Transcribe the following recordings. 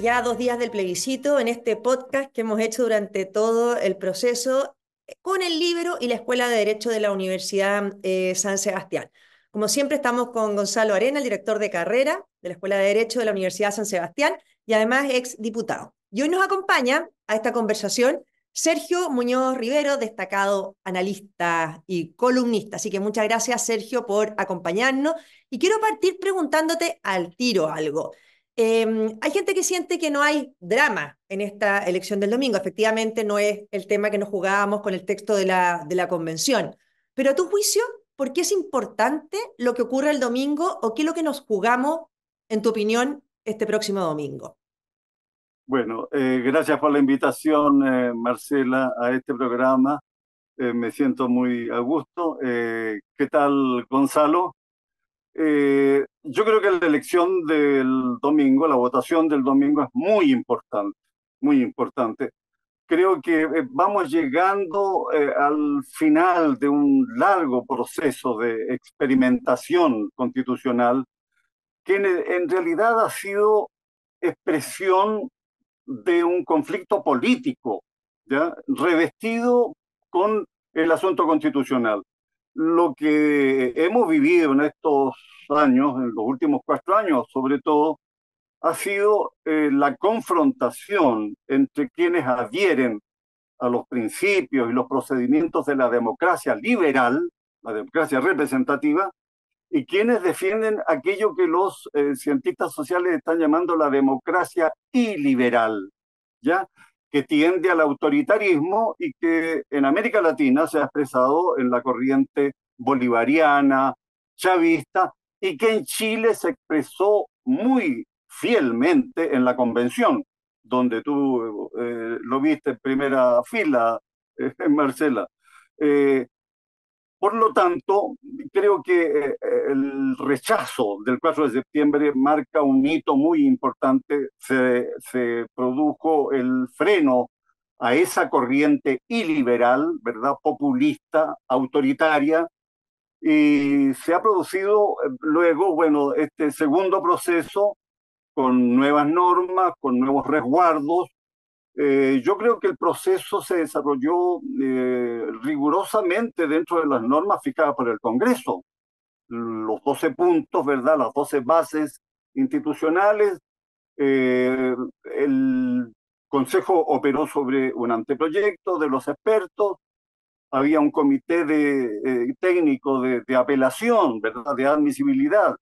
ya dos días del plebiscito en este podcast que hemos hecho durante todo el proceso con el libro y la Escuela de Derecho de la Universidad eh, San Sebastián. Como siempre estamos con Gonzalo Arena, el director de carrera de la Escuela de Derecho de la Universidad San Sebastián y además ex diputado. Y hoy nos acompaña a esta conversación Sergio Muñoz Rivero, destacado analista y columnista. Así que muchas gracias, Sergio, por acompañarnos. Y quiero partir preguntándote al tiro algo. Em, hay gente que siente que no hay drama en esta elección del domingo. Efectivamente, no es el tema que nos jugábamos con el texto de la, convención. Pero a tu juicio, ¿por qué es importante lo que ocurre el domingo o qué es lo que nos jugamos, en tu opinión, este próximo domingo? Bueno, eh, gracias por la invitación, eh, Marcela, a este programa. Eh, me siento muy a gusto. ¿Qué tal, Gonzalo? Yo creo que la elección del domingo, la votación del domingo es muy importante, muy importante. Creo que eh, vamos llegando eh, al final de un largo proceso de experimentación constitucional que en, realidad ha sido expresión de un conflicto político, ¿ya? revestido con el asunto constitucional lo que hemos vivido en estos años, en los últimos cuatro años sobre todo, ha sido eh, la confrontación entre quienes adhieren a los principios y los procedimientos de la democracia liberal, la democracia representativa, y quienes defienden aquello que los eh, cientistas sociales están llamando la democracia iliberal, ¿ya? Que tiende al autoritarismo y que en América Latina se ha expresado en la corriente bolivariana, chavista, y que en Chile se expresó muy fielmente en la convención, donde tú eh, lo viste en primera fila, eh, Marcela. Por lo tanto, creo que eh, el rechazo del 4 de septiembre marca un hito muy importante. Se, se produjo el freno a esa corriente iliberal, ¿verdad? Populista, autoritaria, y se ha producido eh, luego, bueno, este segundo proceso con nuevas normas, con nuevos resguardos, eh, yo creo que el proceso se desarrolló eh, rigurosamente dentro de las normas fijadas por el Congreso. Los 12 puntos, ¿verdad? Las 12 bases institucionales. Eh, el Consejo operó sobre un anteproyecto de los expertos. Había un comité de, técnico de, de apelación, ¿verdad? De admisibilidad,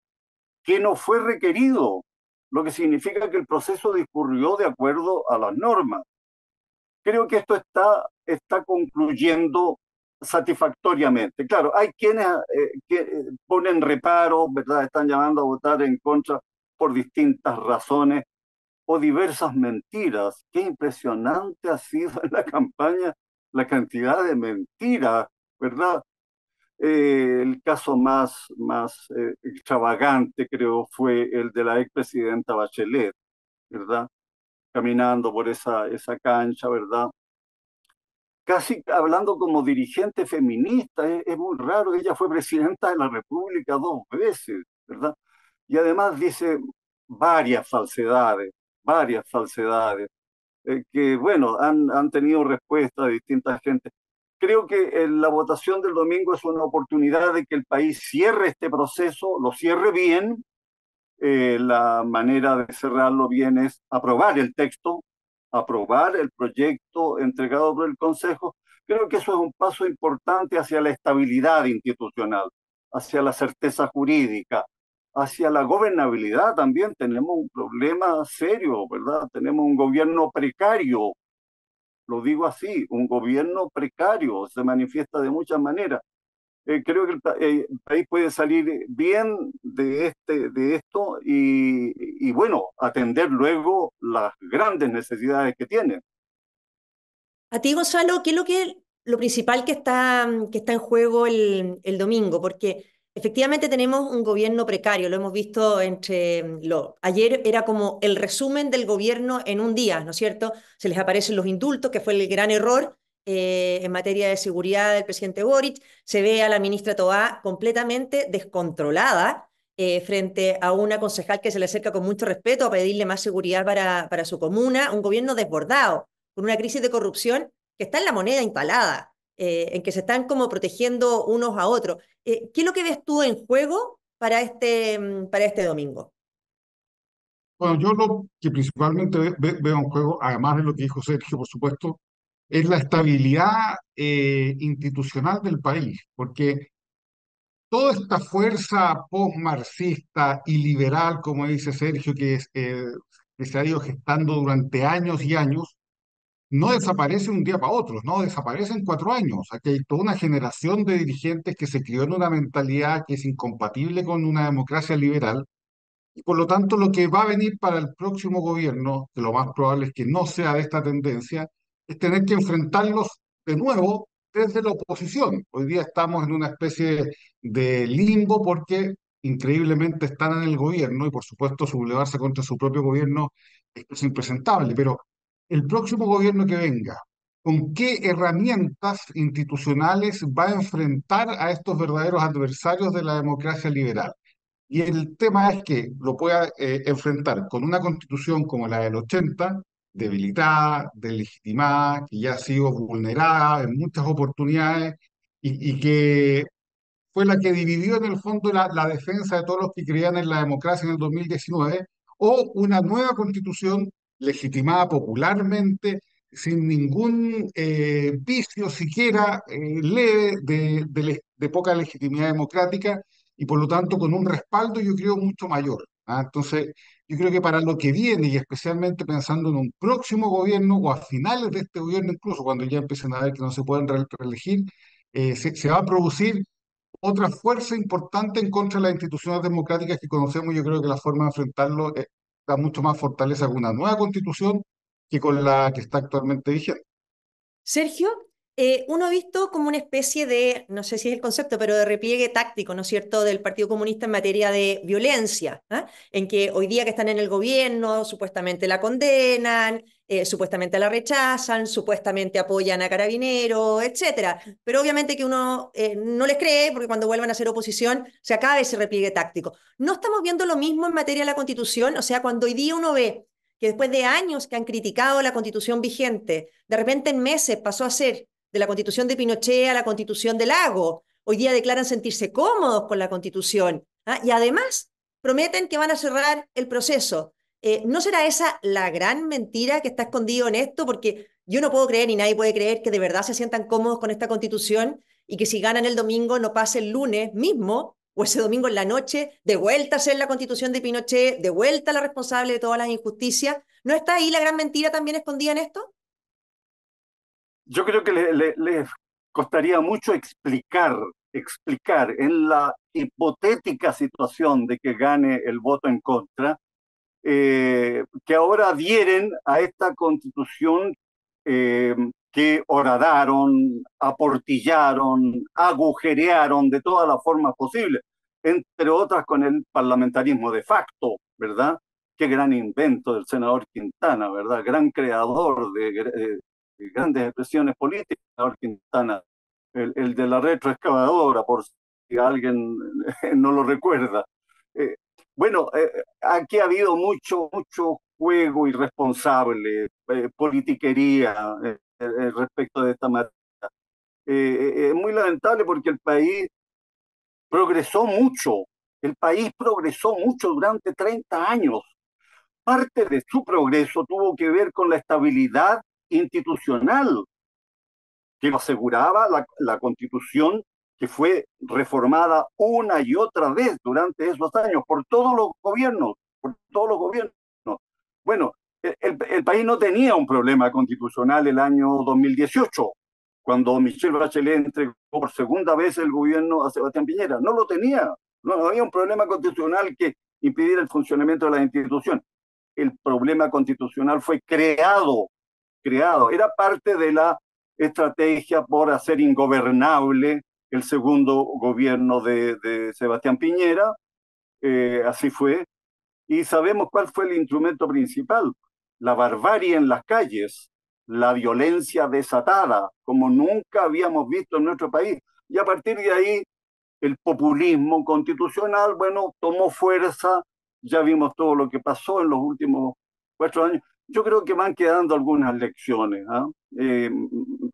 que no fue requerido lo que significa que el proceso discurrió de acuerdo a las normas. Creo que esto está, está concluyendo satisfactoriamente. Claro, hay quienes eh, que eh, ponen reparo, ¿verdad? Están llamando a votar en contra por distintas razones o diversas mentiras. Qué impresionante ha sido en la campaña la cantidad de mentiras, ¿verdad? Eh, el caso más, más eh, extravagante, creo, fue el de la expresidenta Bachelet, ¿verdad? Caminando por esa, esa cancha, ¿verdad? Casi hablando como dirigente feminista, es, muy raro, ella fue presidenta de la República dos veces, ¿verdad? Y además dice varias falsedades, varias falsedades, eh, que, bueno, han, han tenido respuesta de distintas gente creo que eh, la votación del domingo es una oportunidad de que el país cierre este proceso, lo cierre bien. Eh, la manera de cerrarlo bien es aprobar el texto, aprobar el proyecto entregado por el Consejo. Creo que eso es un paso importante hacia la estabilidad institucional, hacia la certeza jurídica, hacia la gobernabilidad también. Tenemos un problema serio, ¿verdad? Tenemos un gobierno precario lo digo así, un gobierno precario, se manifiesta de muchas maneras. Eh, creo que eh, el, país puede salir bien de, este, de esto y, y, bueno, atender luego las grandes necesidades que tiene. A ti, Gonzalo, ¿qué es lo, que, lo principal que está, que está en juego el, el domingo? Porque Efectivamente tenemos un gobierno precario, lo hemos visto entre lo ayer era como el resumen del gobierno en un día, ¿no es cierto? Se les aparecen los indultos, que fue el gran error eh, en materia de seguridad del presidente Boric, se ve a la ministra Toá completamente descontrolada eh, frente a una concejal que se le acerca con mucho respeto a pedirle más seguridad para, para su comuna, un gobierno desbordado, con una crisis de corrupción que está en la moneda instalada, eh, en que se están como protegiendo unos a otros. Eh, ¿Qué es lo que ves tú en juego para este, mm, para este domingo? Bueno, yo lo que principalmente veo en juego, además de lo que dijo Sergio, por supuesto, es la estabilidad institucional del país, porque toda esta fuerza post-marxista y liberal, como dice Sergio, que, eh, que se ha ido gestando durante años y años, no desaparece un día para otro, no desaparece en cuatro años. Aquí hay toda una generación de dirigentes que se crió en una mentalidad que es incompatible con una democracia liberal. Y por lo tanto, lo que va a venir para el próximo gobierno, que lo más probable es que no sea de esta tendencia, es tener que enfrentarlos de nuevo desde la oposición. Hoy día estamos en una especie de limbo porque increíblemente están en el gobierno y por supuesto sublevarse contra su propio gobierno es impresentable, pero el próximo gobierno que venga, ¿con qué herramientas institucionales va a enfrentar a estos verdaderos adversarios de la democracia liberal? Y el tema es que lo pueda eh, enfrentar con una constitución como la del 80, debilitada, deslegitimada, que ya ha sido vulnerada en muchas oportunidades y, que fue la que dividió en el fondo la, defensa de todos los que creían en la democracia en el 2019, o una nueva constitución legitimada popularmente, sin ningún eh, vicio siquiera eh, leve de, de, de, poca legitimidad democrática y por lo tanto con un respaldo yo creo mucho mayor. ¿ah? Entonces, yo creo que para lo que viene, y especialmente pensando en un próximo gobierno o a finales de este gobierno, incluso cuando ya empiecen a ver que no se pueden reelegir, eh, se, se, va a producir otra fuerza importante en contra de las instituciones democráticas que conocemos. Yo creo que la forma de enfrentarlo eh, da mucho más fortaleza con una nueva constitución que con la que está actualmente vigente. Sergio, eh, uno ha visto como una especie de, no sé si es el concepto, pero de repliegue táctico, ¿no es cierto?, del Partido Comunista en materia de violencia, ¿eh? en que hoy día que están en el gobierno supuestamente la condenan, eh, supuestamente la rechazan, supuestamente apoyan a carabineros, etcétera. Pero obviamente que uno eh, no les cree, porque cuando vuelvan a hacer oposición se acaba ese repliegue táctico. No estamos viendo lo mismo en materia de la Constitución, o sea, cuando hoy día uno ve que después de años que han criticado la Constitución vigente, de repente en meses pasó a ser de la constitución de Pinochet a la constitución de Lago. Hoy día declaran sentirse cómodos con la constitución ¿ah? y además prometen que van a cerrar el proceso. Eh, ¿No será esa la gran mentira que está escondido en esto? Porque yo no puedo creer, ni nadie puede creer, que de verdad se sientan cómodos con esta constitución y que si ganan el domingo no pase el lunes mismo o ese domingo en la noche, de vuelta a ser la constitución de Pinochet, de vuelta a la responsable de todas las injusticias. ¿No está ahí la gran mentira también escondida en esto? Yo creo que les le, le costaría mucho explicar, explicar en la hipotética situación de que gane el voto en contra, eh, que ahora adhieren a esta constitución eh, que horadaron, aportillaron, agujerearon de todas las formas posibles, entre otras con el parlamentarismo de facto, ¿verdad? Qué gran invento del senador Quintana, ¿verdad? Gran creador de, de, grandes expresiones políticas, Quintana, el, el, de la retroexcavadora, por si alguien no lo recuerda. Eh, bueno, eh, aquí ha habido mucho, mucho juego irresponsable, eh, politiquería eh, eh, respecto de esta materia. es muy lamentable porque el país progresó mucho, el país progresó mucho durante 30 años. Parte de su progreso tuvo que ver con la estabilidad institucional que lo aseguraba la, la, constitución que fue reformada una y otra vez durante esos años por todos los gobiernos, por todos los gobiernos. Bueno, el, el país no tenía un problema constitucional el año 2018, cuando Michelle Bachelet entregó por segunda vez el gobierno a Sebastián Piñera. No lo tenía, no, no había un problema constitucional que impidiera el funcionamiento de la institución. El problema constitucional fue creado creado. Era parte de la estrategia por hacer ingobernable el segundo gobierno de, de Sebastián Piñera. Eh, así fue. Y sabemos cuál fue el instrumento principal. La barbarie en las calles, la violencia desatada, como nunca habíamos visto en nuestro país. Y a partir de ahí el populismo constitucional, bueno, tomó fuerza, ya vimos todo lo que pasó en los últimos cuatro años. Yo creo que van quedando algunas lecciones, ¿ah? eh,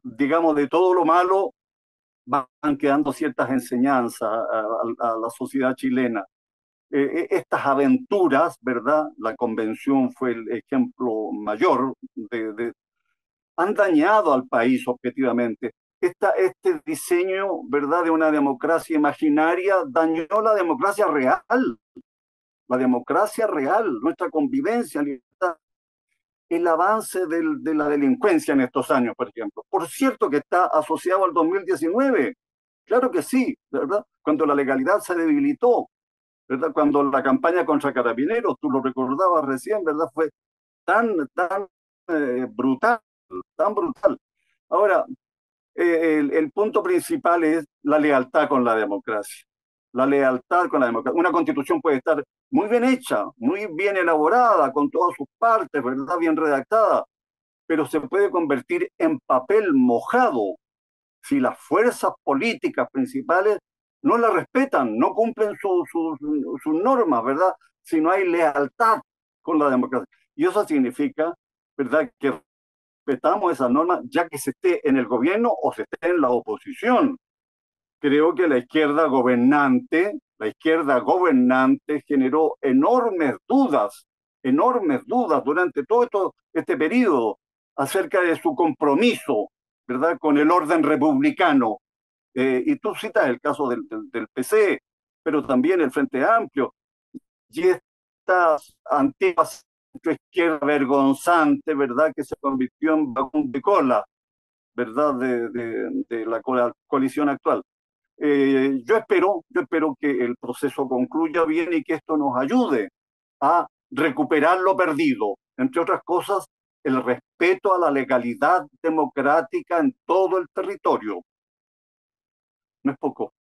digamos, de todo lo malo, van quedando ciertas enseñanzas a, la sociedad chilena. Eh, e, estas aventuras, ¿verdad? La convención fue el ejemplo mayor de, han dañado al país objetivamente. Esta, este diseño, ¿verdad?, de una democracia imaginaria dañó la democracia real, la democracia real, nuestra convivencia, el avance de la delincuencia en estos años, por ejemplo. Por cierto que está asociado al 2019. Claro que sí, ¿verdad? Cuando la legalidad se debilitó, ¿verdad? Cuando la campaña contra carabineros, tú lo recordabas recién, ¿verdad? Fue tan, tan eh, brutal tan brutal. Ahora, eh, el, punto principal es la lealtad con la democracia. La lealtad con la democracia. Una constitución puede estar muy bien hecha, muy bien elaborada, con todas sus partes, ¿verdad? Bien redactada, pero se puede convertir en papel mojado si las fuerzas políticas principales no la respetan, no cumplen sus normas, ¿verdad? Si no hay lealtad con la democracia. Y eso significa, ¿verdad?, que respetamos esas normas ya que se esté en el gobierno o se esté en la oposición. Creo que la izquierda gobernante, la izquierda gobernante generó enormes dudas, enormes dudas durante todo esto, este periodo acerca de su compromiso, ¿verdad?, con el orden republicano. Eh, y tú citas el caso del, del, del PC, pero también el Frente Amplio. Y estas antiguas izquierda vergonzante, ¿verdad? Que se convirtió en vagón de cola, ¿verdad? De, de, la coalición actual. Eh, yo espero, yo espero que el proceso concluya bien y que esto nos ayude a recuperar lo perdido, entre otras cosas, el respeto a la legalidad democrática en todo el territorio. No es poco.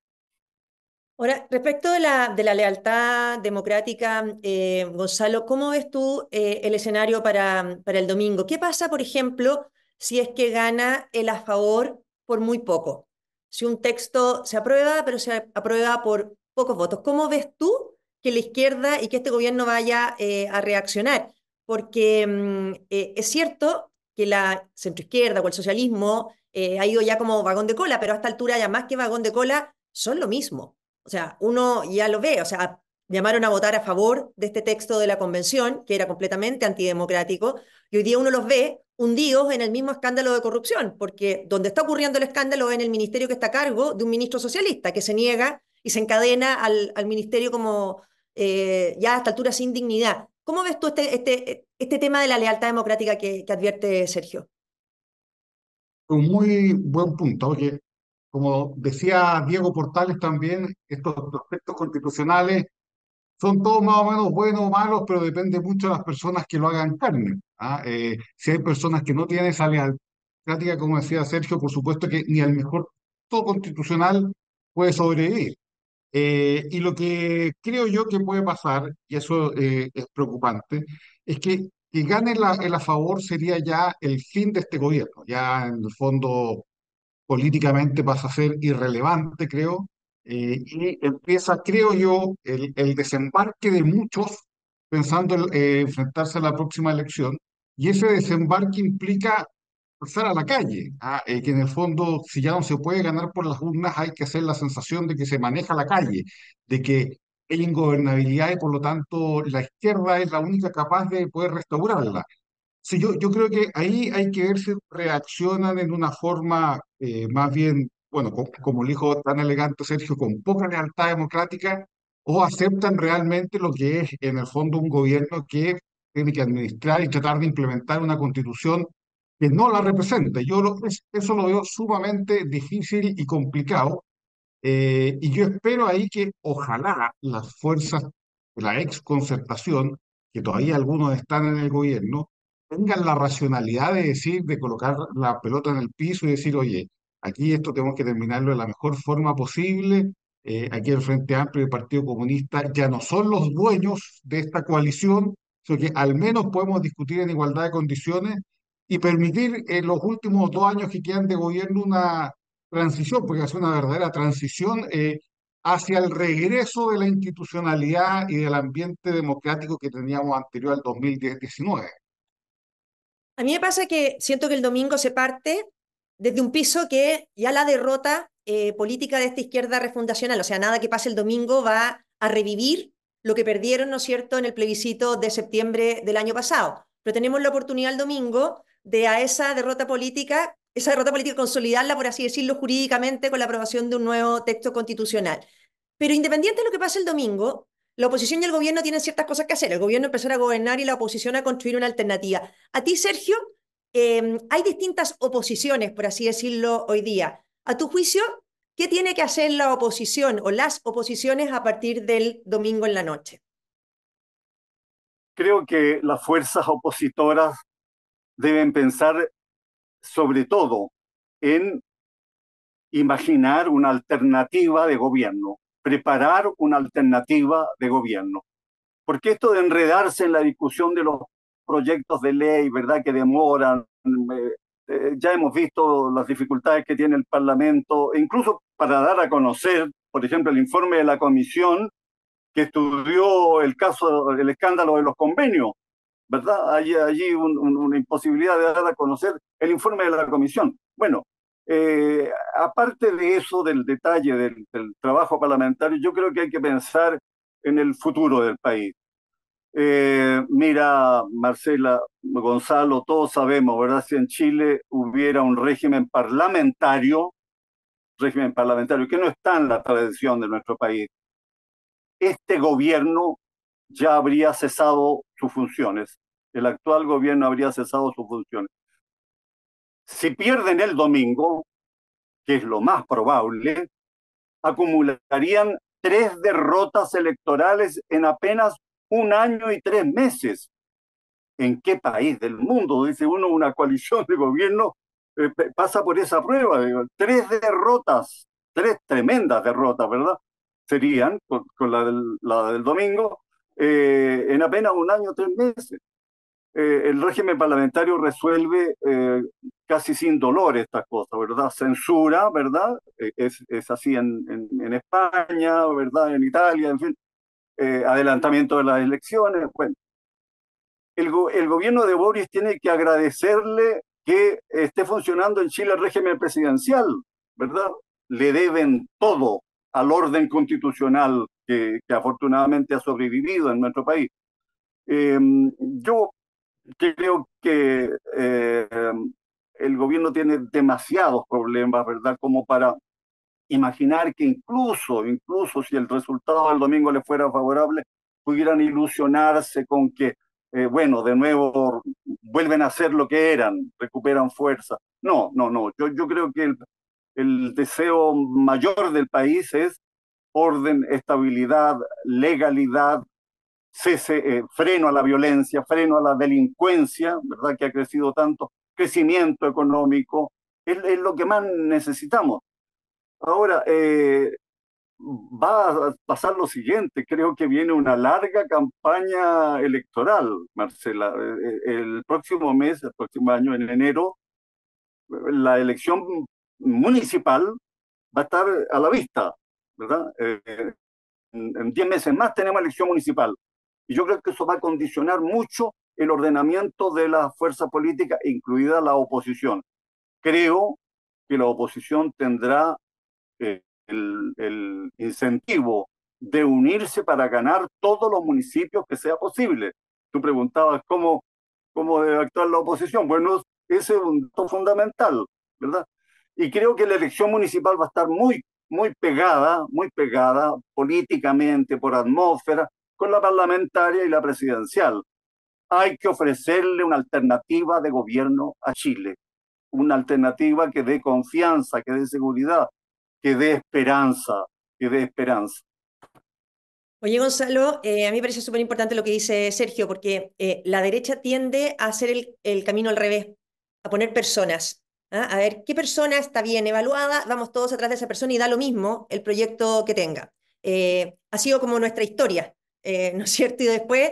Ahora, respecto de la, de la lealtad democrática, eh, Gonzalo, ¿cómo ves tú eh, el escenario para, para el domingo? ¿Qué pasa, por ejemplo, si es que gana el a favor por muy poco? Si un texto se aprueba, pero se aprueba por pocos votos, ¿cómo ves tú que la izquierda y que este gobierno vaya eh, a reaccionar? Porque mm, es cierto que la centroizquierda o el socialismo ha ido ya como vagón de cola, pero a esta altura ya más que vagón de cola son lo mismo. O sea, uno ya lo ve, o sea, llamaron a votar a favor de este texto de la convención, que era completamente antidemocrático, y hoy día uno los ve hundidos en el mismo escándalo de corrupción, porque donde está ocurriendo el escándalo es en el ministerio que está a cargo de un ministro socialista, que se niega y se encadena al, al ministerio como eh, ya a esta altura sin dignidad. ¿Cómo ves tú este, este, este tema de la lealtad democrática que, que advierte Sergio? Un muy buen punto, porque como decía Diego Portales también, estos aspectos constitucionales son todos más o menos buenos o malos, pero depende mucho de las personas que lo hagan carne. ¿ah? Eh, si hay personas que no tienen esa lealtad, como decía Sergio, por supuesto que ni al mejor todo constitucional puede sobrevivir. Eh, y lo que creo yo que puede pasar, y eso eh, es preocupante, es que que gane el a favor sería ya el fin de este gobierno. Ya en el fondo políticamente pasa a ser irrelevante, creo, eh, y empieza, creo yo, el, el desembarque de muchos pensando en eh, enfrentarse a la próxima elección, y ese desembarque implica pasar a la calle, ¿ah? eh, que en el fondo, si ya no se puede ganar por las urnas, hay que hacer la sensación de que se maneja la calle, de que hay ingobernabilidad y por lo tanto la izquierda es la única capaz de poder restaurarla. Sí, yo, yo creo que ahí hay que ver si reaccionan en una forma eh, más bien, bueno, como, dijo tan elegante Sergio, con poca lealtad democrática, o aceptan realmente lo que es en el fondo un gobierno que tiene que administrar y tratar de implementar una constitución que no la representa. Yo lo, eso lo veo sumamente difícil y complicado. Eh, y yo espero ahí que ojalá las fuerzas de la ex concertación, que todavía algunos están en el gobierno, tengan la racionalidad de decir, de colocar la pelota en el piso y decir, oye, aquí esto tenemos que terminarlo de la mejor forma posible. Eh, aquí el Frente Amplio y el Partido Comunista ya no son los dueños de esta coalición, sino que al menos podemos discutir en igualdad de condiciones y permitir en los últimos dos años que quedan de gobierno una transición, porque es una verdadera transición, eh, hacia el regreso de la institucionalidad y del ambiente democrático que teníamos anterior al 2019. A mí me pasa que siento que el domingo se parte desde un piso que ya la derrota eh, política de esta izquierda refundacional, o sea, nada que pase el domingo va a revivir lo que perdieron, ¿no es cierto?, en el plebiscito de septiembre del año pasado. Pero tenemos la oportunidad el domingo de a esa derrota política, esa derrota política consolidarla, por así decirlo, jurídicamente con la aprobación de un nuevo texto constitucional. Pero independiente de lo que pase el domingo, la oposición y el gobierno tienen ciertas cosas que hacer. El gobierno empezar a gobernar y la oposición a construir una alternativa. A ti, Sergio, em, hay distintas oposiciones, por así decirlo, hoy día. A tu juicio, ¿qué tiene que hacer la oposición o las oposiciones a partir del domingo en la noche? Creo que las fuerzas opositoras deben pensar sobre todo en imaginar una alternativa de gobierno, preparar una alternativa de gobierno. Porque esto de enredarse en la discusión de los proyectos de ley, ¿verdad? Que demoran, eh, eh, ya hemos visto las dificultades que tiene el Parlamento, incluso para dar a conocer, por ejemplo, el informe de la comisión que estudió el caso, el escándalo de los convenios, ¿verdad? Hay allí una imposibilidad de dar a conocer el informe de la comisión. Bueno, eh, aparte de eso, del detalle del, trabajo parlamentario, yo creo que hay que pensar en el futuro del país. Eh, mira, Marcela, Gonzalo, todos sabemos, ¿verdad? Si en Chile hubiera un régimen parlamentario, régimen parlamentario que no está en la tradición de nuestro país, este gobierno ya habría cesado sus funciones. El actual gobierno habría cesado sus funciones. Si pierden el domingo, que es lo más probable, acumularían tres derrotas electorales en apenas un año y tres meses. ¿En qué país del mundo, dice uno, una coalición de gobierno eh, pasa por esa prueba? Tres derrotas, tres tremendas derrotas, ¿verdad? Serían, con, la, del, domingo, eh, en apenas un año, tres meses. Eh, el régimen parlamentario resuelve casi sin dolor estas cosas, ¿verdad? Censura, ¿verdad? Eh, es, es, así en, en, España, ¿verdad? En Italia, en fin. Adelantamiento de las elecciones. Bueno, el, gobierno de Boris tiene que agradecerle que esté funcionando en Chile el régimen presidencial, ¿verdad? Le deben todo al orden constitucional que, afortunadamente ha sobrevivido en nuestro país. yo creo que eh, el gobierno tiene demasiados problemas, ¿verdad? Como para imaginar que incluso, incluso si el resultado del domingo le fuera favorable, pudieran ilusionarse con que, eh, bueno, de nuevo vuelven a ser lo que eran, recuperan fuerza. No, no, no. Yo, yo creo que el, el deseo mayor del país es orden, estabilidad, legalidad, cese, eh, freno a la violencia, freno a la delincuencia, ¿verdad? Que ha crecido tanto, crecimiento económico, es, lo que más necesitamos. Ahora, eh, va a pasar lo siguiente, creo que viene una larga campaña electoral, Marcela. Eh, el próximo mes, el próximo año, en enero, la elección municipal va a estar a la vista, ¿verdad? en 10 meses más tenemos elección municipal. Y yo creo que eso va a condicionar mucho el ordenamiento de la fuerza política, incluida la oposición. Creo que la oposición tendrá eh, el, el, incentivo de unirse para ganar todos los municipios que sea posible. Tú preguntabas cómo, cómo debe actuar la oposición. Bueno, ese es un punto fundamental, ¿verdad? Y creo que la elección municipal va a estar muy, muy pegada, muy pegada políticamente, por atmósfera, con la parlamentaria y la presidencial. Hay que ofrecerle una alternativa de gobierno a Chile, una alternativa que dé confianza, que dé seguridad, que dé esperanza, que dé esperanza. Oye, Gonzalo, eh, a mí me parece súper importante lo que dice Sergio, porque eh, la derecha tiende a hacer el, camino al revés, a poner personas. ¿ah? A ver, ¿qué persona está bien evaluada? Vamos todos atrás de esa persona y da lo mismo el proyecto que tenga. Eh, ha sido como nuestra historia. Eh, ¿no es cierto? Y después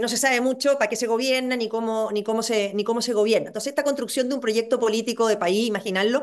no se sabe mucho para qué se gobierna ni cómo, ni, cómo se, ni cómo se gobierna. Entonces, esta construcción de un proyecto político de país, imaginarlo,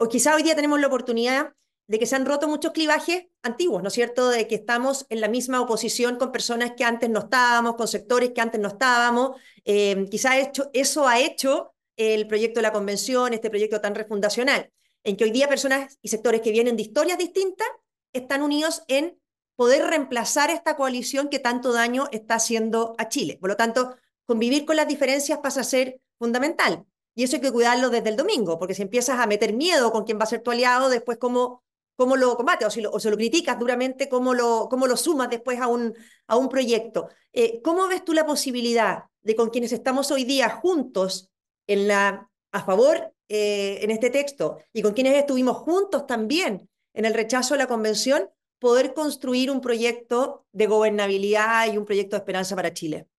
o quizá hoy día tenemos la oportunidad de que se han roto muchos clivajes antiguos, ¿no es cierto? De que estamos en la misma oposición con personas que antes no estábamos, con sectores que antes no estábamos. Eh, quizá eso ha hecho el proyecto de la convención, este proyecto tan refundacional, en que hoy día personas y sectores que vienen de historias distintas están unidos en poder reemplazar esta coalición que tanto daño está haciendo a Chile. Por lo tanto, convivir con las diferencias pasa a ser fundamental. Y eso hay que cuidarlo desde el domingo, porque si empiezas a meter miedo con quién va a ser tu aliado, después cómo, cómo lo combates, o, si lo, se lo criticas duramente, cómo lo, cómo lo sumas después a un, a un proyecto. Eh, ¿Cómo ves tú la posibilidad de con quienes estamos hoy día juntos en la, a favor eh, en este texto y con quienes estuvimos juntos también en el rechazo a la convención, poder construir un proyecto de gobernabilidad y un proyecto de esperanza para Chile?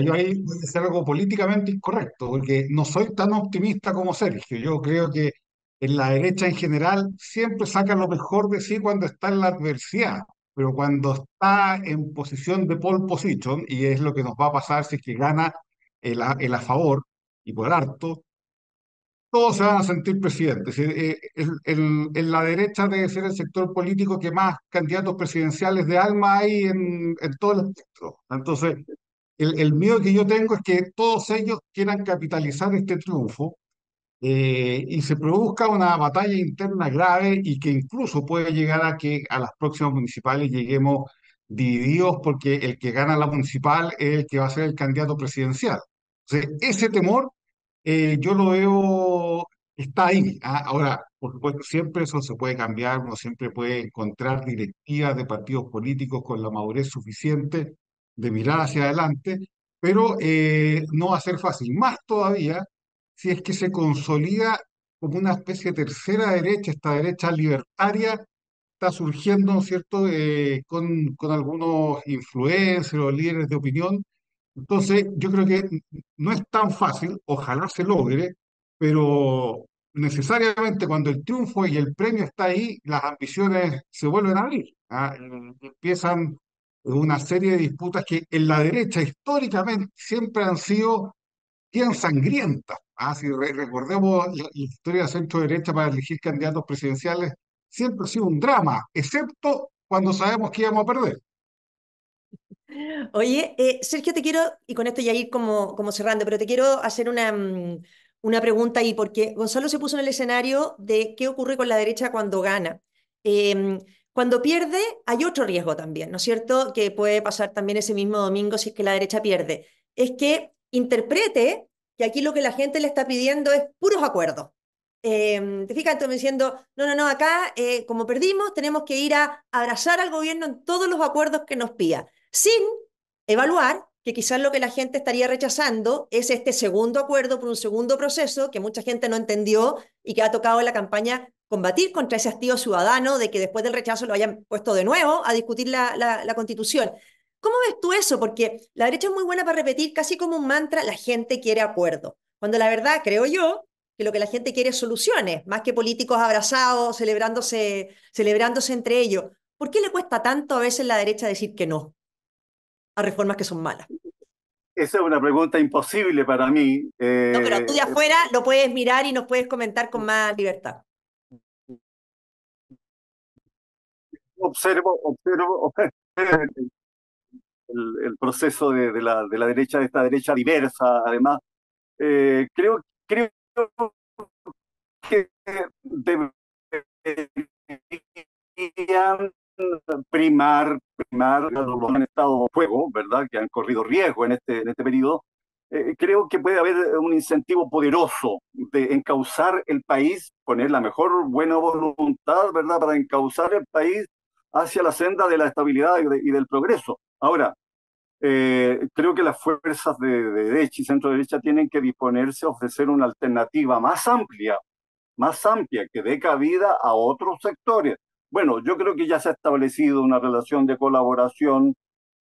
Yo ahí voy a hacer algo políticamente incorrecto, porque no soy tan optimista como Sergio. Yo creo que en la derecha en general siempre saca lo mejor de sí cuando está en la adversidad, pero cuando está en posición de pole position, y es lo que nos va a pasar si es que gana el a, el a favor y por harto, todos se van a sentir presidentes. Eh, en la derecha debe ser el sector político que más candidatos presidenciales de alma hay en, en todo el espectro. Entonces, el, el, miedo que yo tengo es que todos ellos quieran capitalizar este triunfo eh, y se produzca una batalla interna grave y que incluso puede llegar a que a las próximas municipales lleguemos divididos porque el que gana la municipal es el que va a ser el candidato presidencial. Ese temor eh, yo lo veo, está ahí. ¿ah? Ahora, por supuesto, siempre eso se puede cambiar, uno siempre puede encontrar directivas de partidos políticos con la madurez suficiente de mirar hacia adelante, pero eh, no va a ser fácil. Más todavía si es que se consolida como una especie de tercera derecha, esta derecha libertaria está surgiendo, cierto?, eh, con, con algunos influencers o líderes de opinión entonces, yo creo que no es tan fácil, ojalá se logre, pero necesariamente cuando el triunfo y el premio está ahí, las ambiciones se vuelven a abrir. ¿ah? Empiezan una serie de disputas que en la derecha históricamente siempre han sido bien sangrientas. ¿ah? Si recordemos la, historia de centro-derecha para elegir candidatos presidenciales, siempre ha sido un drama, excepto cuando sabemos que íbamos a perder. Oye, eh, Sergio, te quiero, y con esto ya ir como, como cerrando, pero te quiero hacer una, mm, una pregunta ahí, porque Gonzalo se puso en el escenario de qué ocurre con la derecha cuando gana. Em, cuando pierde, hay otro riesgo también, ¿no es cierto? Que puede pasar también ese mismo domingo si es que la derecha pierde. Es que interprete que aquí lo que la gente le está pidiendo es puros acuerdos. Eh, te fijas, entonces diciendo, no, no, no, acá eh, como perdimos tenemos que ir a abrazar al gobierno en todos los acuerdos que nos pida sin evaluar que quizás lo que la gente estaría rechazando es este segundo acuerdo por un segundo proceso que mucha gente no entendió y que ha tocado en la campaña combatir contra ese hastío ciudadano de que después del rechazo lo hayan puesto de nuevo a discutir la, la, la constitución. ¿Cómo ves tú eso? Porque la derecha es muy buena para repetir casi como un mantra, la gente quiere acuerdo. Cuando la verdad, creo yo, que lo que la gente quiere es soluciones, más que políticos abrazados, celebrándose, celebrándose entre ellos. ¿Por qué le cuesta tanto a veces la derecha decir que no? a reformas que son malas? Esa es una pregunta imposible para mí. Eh, no, pero tú de afuera lo puedes mirar y nos puedes comentar con más libertad. Observo, observo, el, el, proceso de, de, la, de la derecha, de esta derecha diversa, además. Eh, creo, creo que deberían primar, primar los que han estado en juego, ¿verdad? Que han corrido riesgo en este, en este periodo. Eh, creo que puede haber un incentivo poderoso de encauzar el país, poner la mejor buena voluntad, ¿verdad? Para encauzar el país hacia la senda de la estabilidad y, de, y del progreso. Ahora, eh, creo que las fuerzas de, de derecha y centro derecha tienen que disponerse a ofrecer una alternativa más amplia, más amplia, que dé cabida a otros sectores bueno, yo creo que ya se ha establecido una relación de colaboración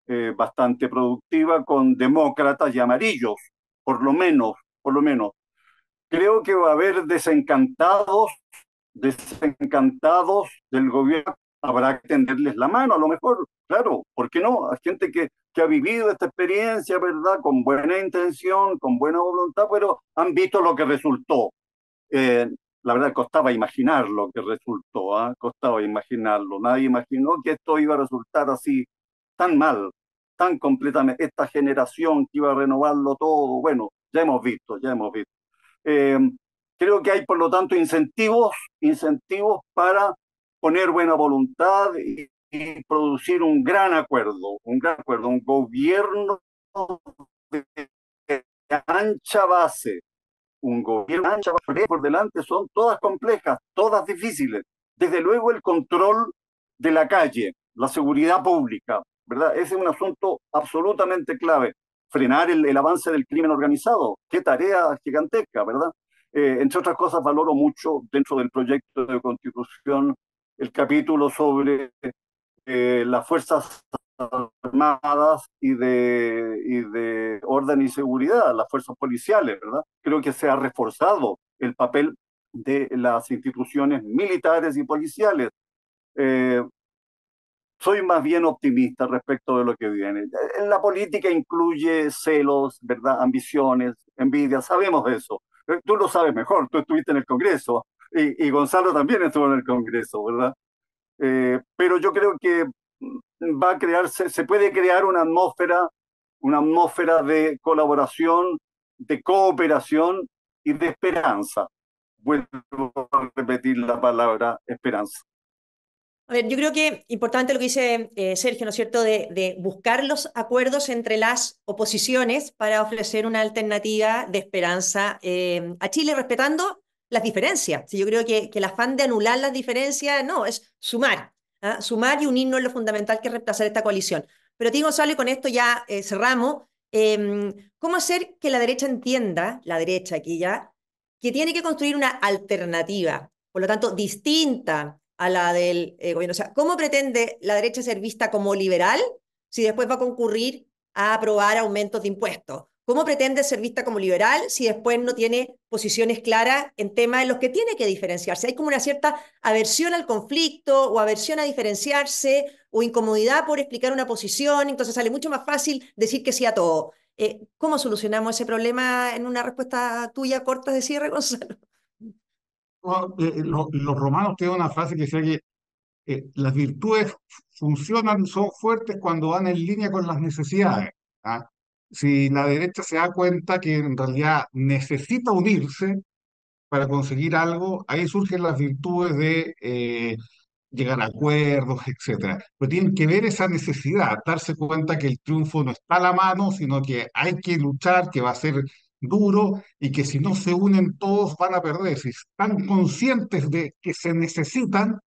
eh, bastante productiva con demócratas y amarillos, por lo menos, por lo menos. Creo que va a haber desencantados, desencantados del gobierno, habrá que tenderles la mano, a lo mejor, claro, ¿por qué no? Hay gente que, que ha vivido esta experiencia, ¿verdad? Con buena intención, con buena voluntad, pero han visto lo que resultó. Eh, la verdad costaba imaginar lo que resultó, ¿ah? costaba imaginarlo. Nadie imaginó que esto iba a resultar así, tan mal, tan completamente, esta generación que iba a renovarlo todo. Bueno, ya hemos visto, ya hemos visto. Eh, creo que hay, por lo tanto, incentivos, incentivos para poner buena voluntad y, producir un gran acuerdo, un gran acuerdo, un gobierno de ancha base, un gobierno ancha por delante son todas complejas, todas difíciles. Desde luego el control de la calle, la seguridad pública, ¿verdad? Ese es un asunto absolutamente clave. Frenar el, el avance del crimen organizado, qué tarea gigantesca, ¿verdad? Eh, entre otras cosas, valoro mucho dentro del proyecto de constitución el capítulo sobre eh, las fuerzas armadas y de, y de orden y seguridad, las fuerzas policiales, ¿verdad? Creo que se ha reforzado el papel de las instituciones militares y policiales. Eh, soy más bien optimista respecto de lo que viene. La política incluye celos, ¿verdad? Ambiciones, envidia, sabemos eso. Eh, tú lo sabes mejor, tú estuviste en el Congreso y, y Gonzalo también estuvo en el Congreso, ¿verdad? Eh, pero yo creo que va a crearse, se puede crear una atmósfera, una atmósfera de colaboración, de cooperación y de esperanza. Vuelvo a repetir la palabra esperanza. A ver, yo creo que importante lo que dice eh, Sergio, ¿no es cierto?, de, de, buscar los acuerdos entre las oposiciones para ofrecer una alternativa de esperanza eh, a Chile, respetando las diferencias. Yo creo que, el afán de anular las diferencias, no, es sumar. ¿ah? Sumar y unirnos es lo fundamental que es reemplazar esta coalición. Pero ti, Gonzalo, y con esto ya eh, cerramos, eh, ¿cómo hacer que la derecha entienda, la derecha aquí ya, que tiene que construir una alternativa, por lo tanto, distinta a la del eh, gobierno? O sea, ¿cómo pretende la derecha ser vista como liberal si después va a concurrir a aprobar aumentos de impuestos? ¿Cómo pretende ser vista como liberal si después no tiene posiciones claras en temas en los que tiene que diferenciarse? Hay como una cierta aversión al conflicto o aversión a diferenciarse o incomodidad por explicar una posición, entonces sale mucho más fácil decir que sí a todo. Eh, ¿Cómo solucionamos ese problema en una respuesta tuya corta de cierre, Gonzalo? Eh, los, los romanos tienen una frase que decía que eh, las virtudes funcionan, son fuertes cuando van en línea con las necesidades. ¿ah? Si la derecha se da cuenta que en realidad necesita unirse para conseguir algo, ahí surgen las virtudes de eh, llegar a acuerdos, etcétera. Pero tienen que ver esa necesidad, darse cuenta que el triunfo no está a la mano, sino que hay que luchar, que va a ser duro y que si no se unen todos van a perder. Si están conscientes de que se necesitan,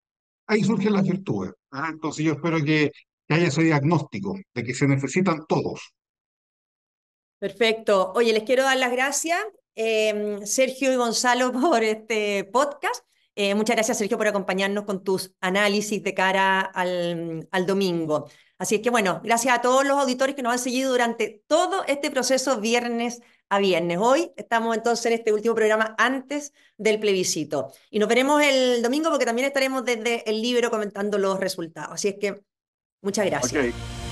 ahí surgen las virtudes. ¿ah? Entonces yo espero que, que haya ese diagnóstico de que se necesitan todos. Perfecto. Oye, les quiero dar las gracias, eh, Sergio y Gonzalo, por este podcast. Eh, muchas gracias, Sergio, por acompañarnos con tus análisis de cara al, al, domingo. Así es que, bueno, gracias a todos los auditores que nos han seguido durante todo este proceso viernes a viernes. Hoy estamos entonces en este último programa antes del plebiscito. Y nos veremos el domingo porque también estaremos desde el libro comentando los resultados. Así es que, muchas gracias. Okay.